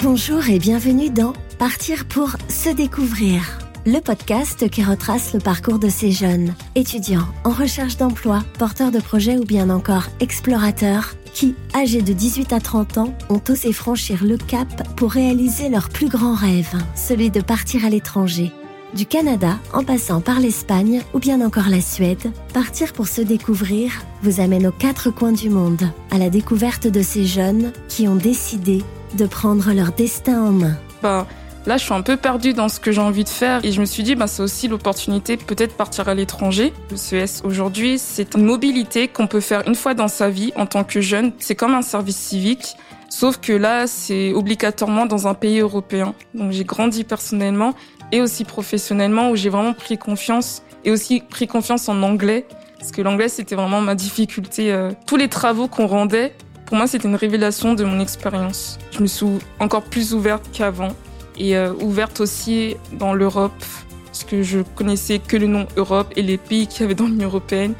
Bonjour et bienvenue dans Partir pour se découvrir, le podcast qui retrace le parcours de ces jeunes, étudiants en recherche d'emploi, porteurs de projets ou bien encore explorateurs, qui, âgés de 18 à 30 ans, ont osé franchir le cap pour réaliser leur plus grand rêve, celui de partir à l'étranger. Du Canada, en passant par l'Espagne ou bien encore la Suède, partir pour se découvrir vous amène aux quatre coins du monde, à la découverte de ces jeunes qui ont décidé de prendre leur destin en main. Bah, là, je suis un peu perdue dans ce que j'ai envie de faire et je me suis dit, bah, c'est aussi l'opportunité peut-être partir à l'étranger. Le CES aujourd'hui, c'est une mobilité qu'on peut faire une fois dans sa vie en tant que jeune. C'est comme un service civique. Sauf que là, c'est obligatoirement dans un pays européen. Donc j'ai grandi personnellement et aussi professionnellement où j'ai vraiment pris confiance et aussi pris confiance en anglais parce que l'anglais c'était vraiment ma difficulté. Euh, tous les travaux qu'on rendait, pour moi c'était une révélation de mon expérience. Je me suis encore plus ouverte qu'avant et euh, ouverte aussi dans l'Europe parce que je connaissais que le nom Europe et les pays qu'il y avait dans l'Union européenne,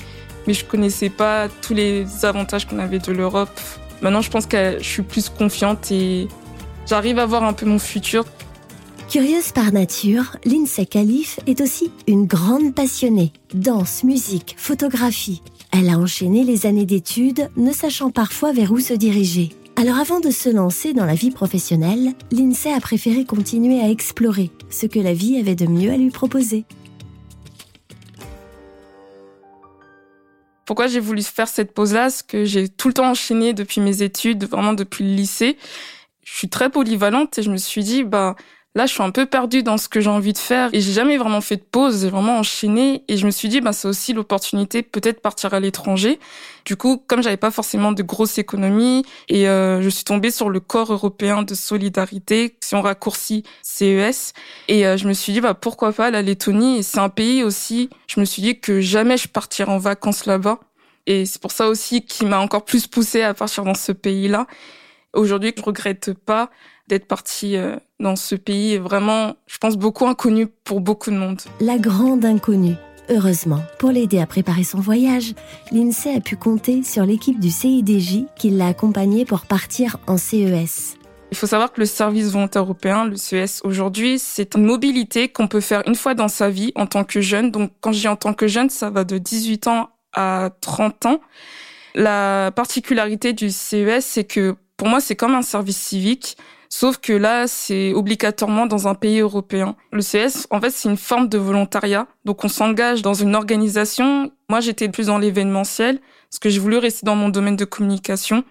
mais je connaissais pas tous les avantages qu'on avait de l'Europe. Maintenant, je pense que je suis plus confiante et j'arrive à voir un peu mon futur Curieuse par nature, Lindsay Khalif est aussi une grande passionnée. Danse, musique, photographie. Elle a enchaîné les années d'études, ne sachant parfois vers où se diriger. Alors avant de se lancer dans la vie professionnelle, Lindsay a préféré continuer à explorer ce que la vie avait de mieux à lui proposer. Pourquoi j'ai voulu faire cette pause-là? Parce que j'ai tout le temps enchaîné depuis mes études, vraiment depuis le lycée. Je suis très polyvalente et je me suis dit, bah, Là, je suis un peu perdue dans ce que j'ai envie de faire et j'ai jamais vraiment fait de pause, j'ai vraiment enchaîné et je me suis dit bah c'est aussi l'opportunité peut-être partir à l'étranger. Du coup, comme j'avais pas forcément de grosses économies et euh, je suis tombée sur le corps européen de solidarité, si on raccourcit CES et euh, je me suis dit bah pourquoi pas la Lettonie et c'est un pays aussi, je me suis dit que jamais je partirais en vacances là-bas et c'est pour ça aussi qui m'a encore plus poussée à partir dans ce pays-là. Aujourd'hui, je regrette pas d'être partie euh, dans ce pays vraiment, je pense, beaucoup inconnu pour beaucoup de monde. La grande inconnue. Heureusement, pour l'aider à préparer son voyage, l'INSEE a pu compter sur l'équipe du CIDJ qui l'a accompagnée pour partir en CES. Il faut savoir que le service volontaire européen, le CES aujourd'hui, c'est une mobilité qu'on peut faire une fois dans sa vie en tant que jeune. Donc quand je dis en tant que jeune, ça va de 18 ans à 30 ans. La particularité du CES, c'est que pour moi, c'est comme un service civique. Sauf que là, c'est obligatoirement dans un pays européen. Le CS, en fait, c'est une forme de volontariat. Donc, on s'engage dans une organisation. Moi, j'étais plus dans l'événementiel, parce que j'ai voulu rester dans mon domaine de communication.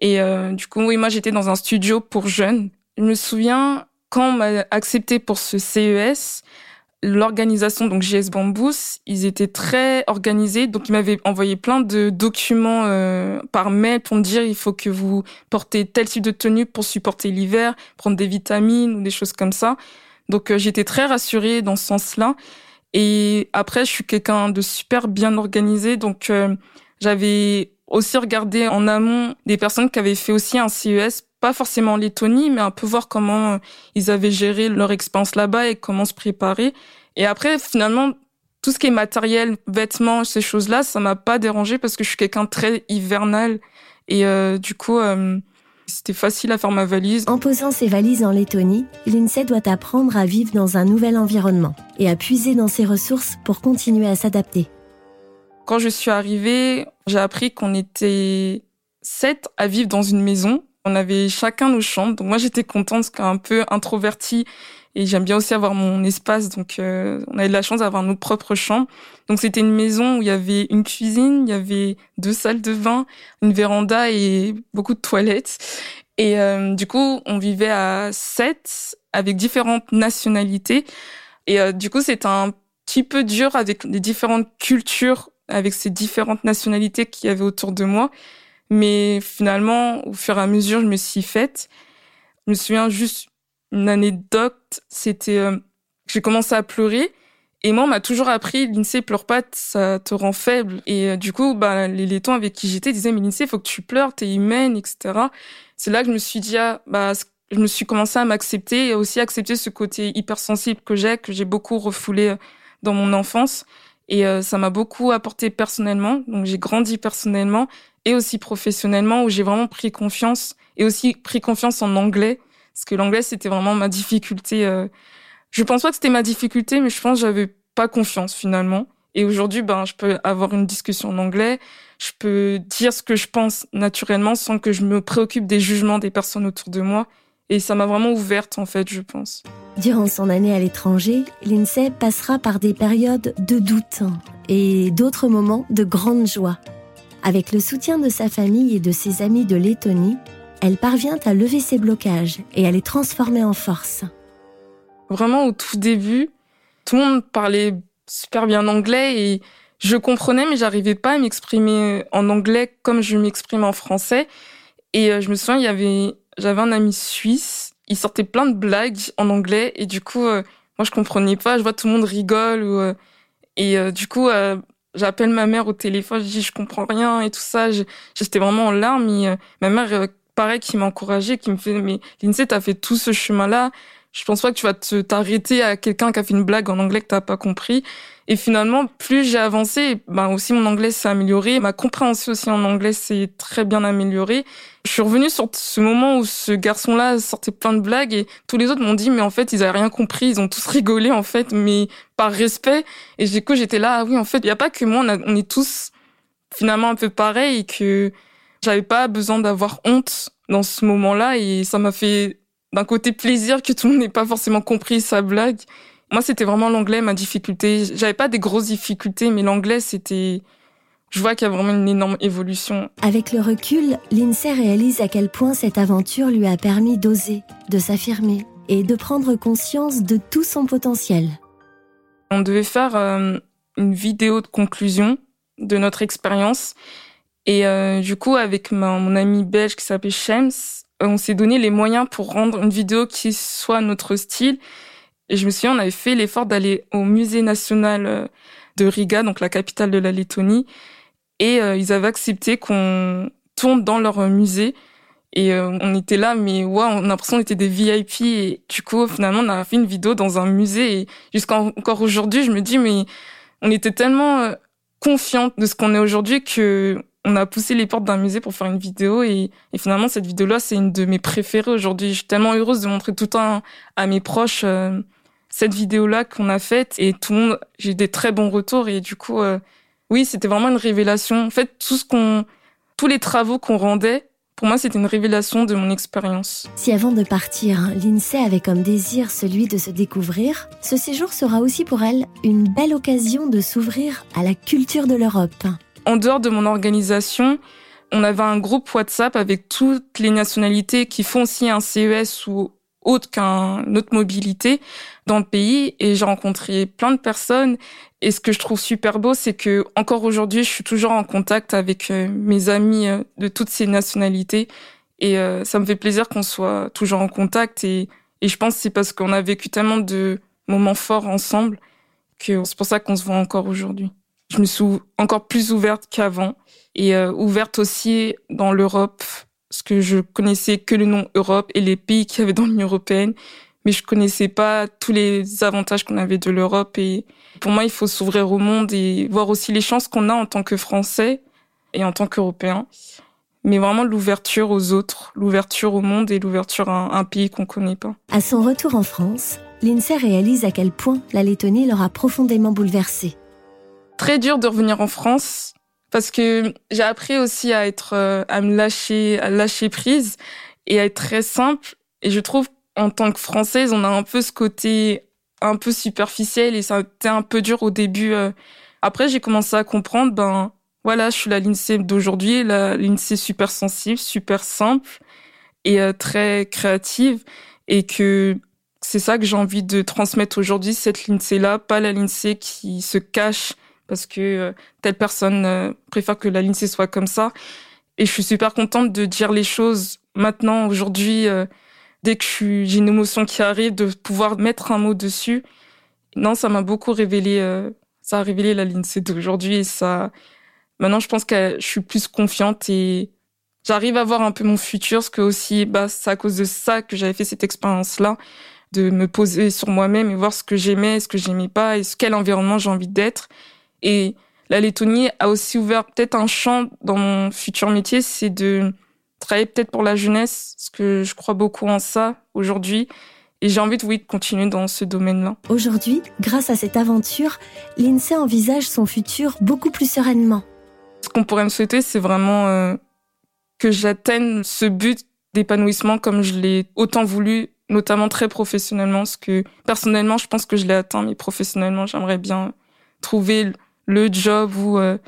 Et euh, du coup, oui, moi, j'étais dans un studio pour jeunes. Je me souviens, quand on m'a accepté pour ce CES, l'organisation, donc JS Bambous, ils étaient très organisés. Donc, ils m'avaient envoyé plein de documents euh, par mail pour me dire il faut que vous portez tel type de tenue pour supporter l'hiver, prendre des vitamines ou des choses comme ça. Donc, euh, j'étais très rassurée dans ce sens-là. Et après, je suis quelqu'un de super bien organisé. Donc, euh, j'avais aussi regardé en amont des personnes qui avaient fait aussi un CES pas forcément en Lettonie, mais un peu voir comment euh, ils avaient géré leur expérience là-bas et comment se préparer. Et après, finalement, tout ce qui est matériel, vêtements, ces choses-là, ça m'a pas dérangé parce que je suis quelqu'un très hivernal. Et euh, du coup, euh, c'était facile à faire ma valise. En posant ses valises en Lettonie, l'INSEE doit apprendre à vivre dans un nouvel environnement et à puiser dans ses ressources pour continuer à s'adapter. Quand je suis arrivée, j'ai appris qu'on était sept à vivre dans une maison on avait chacun nos chambres. Donc moi j'étais contente qu'un peu introvertie et j'aime bien aussi avoir mon espace. Donc euh, on avait de la chance d'avoir nos propres chambres. Donc c'était une maison où il y avait une cuisine, il y avait deux salles de bain, une véranda et beaucoup de toilettes. Et euh, du coup on vivait à sept avec différentes nationalités. Et euh, du coup c'était un petit peu dur avec les différentes cultures, avec ces différentes nationalités qu'il y avait autour de moi. Mais finalement, au fur et à mesure, je me suis faite. Je me souviens juste une anecdote, c'était euh, j'ai commencé à pleurer et moi on m'a toujours appris l'INSEE pleure pas, ça te rend faible et euh, du coup bah les laitons avec qui j'étais disaient mais l'INSEE faut que tu pleures, t'es humaine, etc. C'est là que je me suis dit ah bah je me suis commencé à m'accepter et aussi accepter ce côté hypersensible que j'ai que j'ai beaucoup refoulé euh, dans mon enfance et ça m'a beaucoup apporté personnellement donc j'ai grandi personnellement et aussi professionnellement où j'ai vraiment pris confiance et aussi pris confiance en anglais Parce que l'anglais, c'était vraiment ma difficulté. Euh... Je pense pas que c'était ma difficulté, mais je pense que j'avais pas confiance finalement. Et aujourd'hui, ben, je peux avoir une discussion en anglais. Je peux dire ce que je pense naturellement sans que je me préoccupe des jugements des personnes autour de moi. Et ça m'a vraiment ouverte, en fait, je pense. Durant son année à l'étranger, Lindsay passera par des périodes de doute et d'autres moments de grande joie. Avec le soutien de sa famille et de ses amis de Lettonie, elle parvient à lever ses blocages et à les transformer en force. Vraiment, au tout début, tout le monde parlait super bien anglais et je comprenais, mais j'arrivais pas à m'exprimer en anglais comme je m'exprime en français. Et euh, je me souviens, il y avait j'avais un ami suisse, il sortait plein de blagues en anglais et du coup, euh, moi je comprenais pas, je vois tout le monde rigole ou, euh, et euh, du coup, j'appelle ma mère au téléphone, je dis je comprends rien et tout ça, j'étais vraiment en larmes et ma mère pareil qui m'a encouragée, qui me fait mais Lindsay t'as fait tout ce chemin là, je pense pas que tu vas te t'arrêter à quelqu'un qui a fait une blague en anglais que t'as pas compris. Et finalement, plus j'ai avancé, ben aussi mon anglais s'est amélioré, ma compréhension aussi en anglais s'est très bien améliorée. Je suis revenue sur ce moment où ce garçon-là sortait plein de blagues et tous les autres m'ont dit mais en fait ils avaient rien compris, ils ont tous rigolé en fait, mais par respect. Et du coup j'étais là ah oui en fait il y a pas que moi, on, on est tous finalement un peu pareil et que j'avais pas besoin d'avoir honte dans ce moment-là et ça m'a fait d'un côté plaisir que tout le monde n'ait pas forcément compris sa blague. Moi, c'était vraiment l'anglais, ma difficulté. J'avais pas des grosses difficultés, mais l'anglais, c'était, je vois qu'il y a vraiment une énorme évolution. Avec le recul, Lindsay réalise à quel point cette aventure lui a permis d'oser, de s'affirmer et de prendre conscience de tout son potentiel. On devait faire euh, une vidéo de conclusion de notre expérience. Et euh, du coup, avec mon ami belge qui s'appelle Shems, on s'est donné les moyens pour rendre une vidéo qui soit notre style. Et je me souviens, on avait fait l'effort d'aller au musée national euh, de Riga, donc la capitale de la Lettonie, et euh, ils avaient accepté qu'on tourne dans leur musée. Et euh, on était là, mais ouais, on a l'impression qu'on était des VIP. Et du coup, finalement, on a fait une vidéo dans un musée. Et jusqu'à encore aujourd'hui, je me dis, mais on était tellement confiante de ce qu'on est aujourd'hui que on a poussé les portes d'un musée pour faire une vidéo et, finalement cette vidéo-là c'est une de mes préférées aujourd'hui. Je suis tellement heureuse de montrer tout le temps à mes proches euh, cette vidéo-là qu'on a faite et tout le monde j'ai des très bons retours et du coup euh, oui c'était vraiment une révélation. En fait tout ce qu'on tous les travaux qu'on rendait pour moi, c'était une révélation de mon expérience. Si avant de partir, l'INSEE avait comme désir celui de se découvrir, ce séjour sera aussi pour elle une belle occasion de s'ouvrir à la culture de l'Europe. En dehors de mon organisation, on avait un groupe WhatsApp avec toutes les nationalités qui font aussi un CES ou autre qu'un autre mobilité dans le pays. Et j'ai rencontré plein de personnes. Et ce que je trouve super beau c'est que encore aujourd'hui je suis toujours en contact avec euh, mes amis euh, de toutes ces nationalités. Et euh, ça me fait plaisir qu'on soit toujours en contact. Et, et je pense c'est parce qu'on a vécu tellement de moments forts ensemble que c'est pour ça qu'on se voit encore aujourd'hui. Je me suis encore plus ouverte qu'avant. Et ouverte aussi dans l'Europe, parce que je connaissais que le nom Europe et les pays qu'il y avait dans l'Union européenne, mais je connaissais pas tous les avantages qu'on avait de l'Europe. Et pour moi, il faut s'ouvrir au monde et voir aussi les chances qu'on a en tant que Français et en tant qu'Européens. Mais vraiment l'ouverture aux autres, l'ouverture au monde et l'ouverture à un pays qu'on connaît pas. À son retour en France, l'INSEE réalise à quel point la Lettonie l'aura profondément bouleversée très dur de revenir en France parce que j'ai appris aussi à être, euh, à me lâcher, à lâcher prise et à être très simple. Et je trouve en tant que Française, on a un peu ce côté un peu superficiel et ça a été un peu dur au début. Euh. Après, j'ai commencé à comprendre, ben voilà, je suis la Lindsay d'aujourd'hui, la Lindsay super sensible, super simple et euh, très créative et que c'est ça que j'ai envie de transmettre aujourd'hui, cette Lindsay-là, pas la Lindsay qui se cache parce que euh, telle personne euh, préfère que la l'INSEE soit comme ça. Et je suis super contente de dire les choses maintenant, aujourd'hui, euh, dès que j'ai une émotion qui arrive, de pouvoir mettre un mot dessus. Non, ça m'a beaucoup révélé, ça a révélé la l'INSEE d'aujourd'hui et ça, maintenant je pense que je suis plus confiante et j'arrive à voir un peu mon futur, ce que aussi, bah, c'est à cause de ça que j'avais fait cette expérience-là, de me poser sur moi-même et voir ce que j'aimais, ce que j'aimais pas et quel environnement j'ai envie d'être. Et la Lettonie a aussi ouvert peut-être un champ dans mon futur métier, c'est de travailler peut-être pour la jeunesse, parce que je crois beaucoup en ça aujourd'hui. Et j'ai envie de, oui, de continuer dans ce domaine-là. Aujourd'hui, grâce à cette aventure, l'INSEE envisage son futur beaucoup plus sereinement. Ce qu'on pourrait me souhaiter, c'est vraiment euh, que j'atteigne ce but d'épanouissement comme je l'ai autant voulu, notamment très professionnellement, parce que personnellement, je pense que je l'ai atteint, mais professionnellement, j'aimerais bien trouver le job ou euh,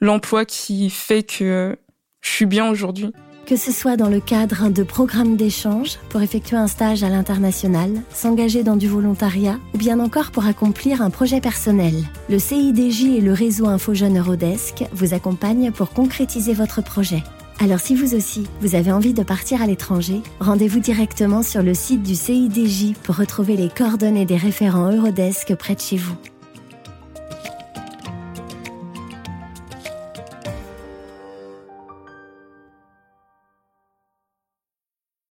l'emploi qui fait que euh, je suis bien aujourd'hui. Que ce soit dans le cadre de programmes d'échange, pour effectuer un stage à l'international, s'engager dans du volontariat ou bien encore pour accomplir un projet personnel. Le CIDJ et le réseau InfoJeune Eurodesk vous accompagnent pour concrétiser votre projet. Alors si vous aussi, vous avez envie de partir à l'étranger, rendez-vous directement sur le site du CIDJ pour retrouver les coordonnées des référents Eurodesk près de chez vous.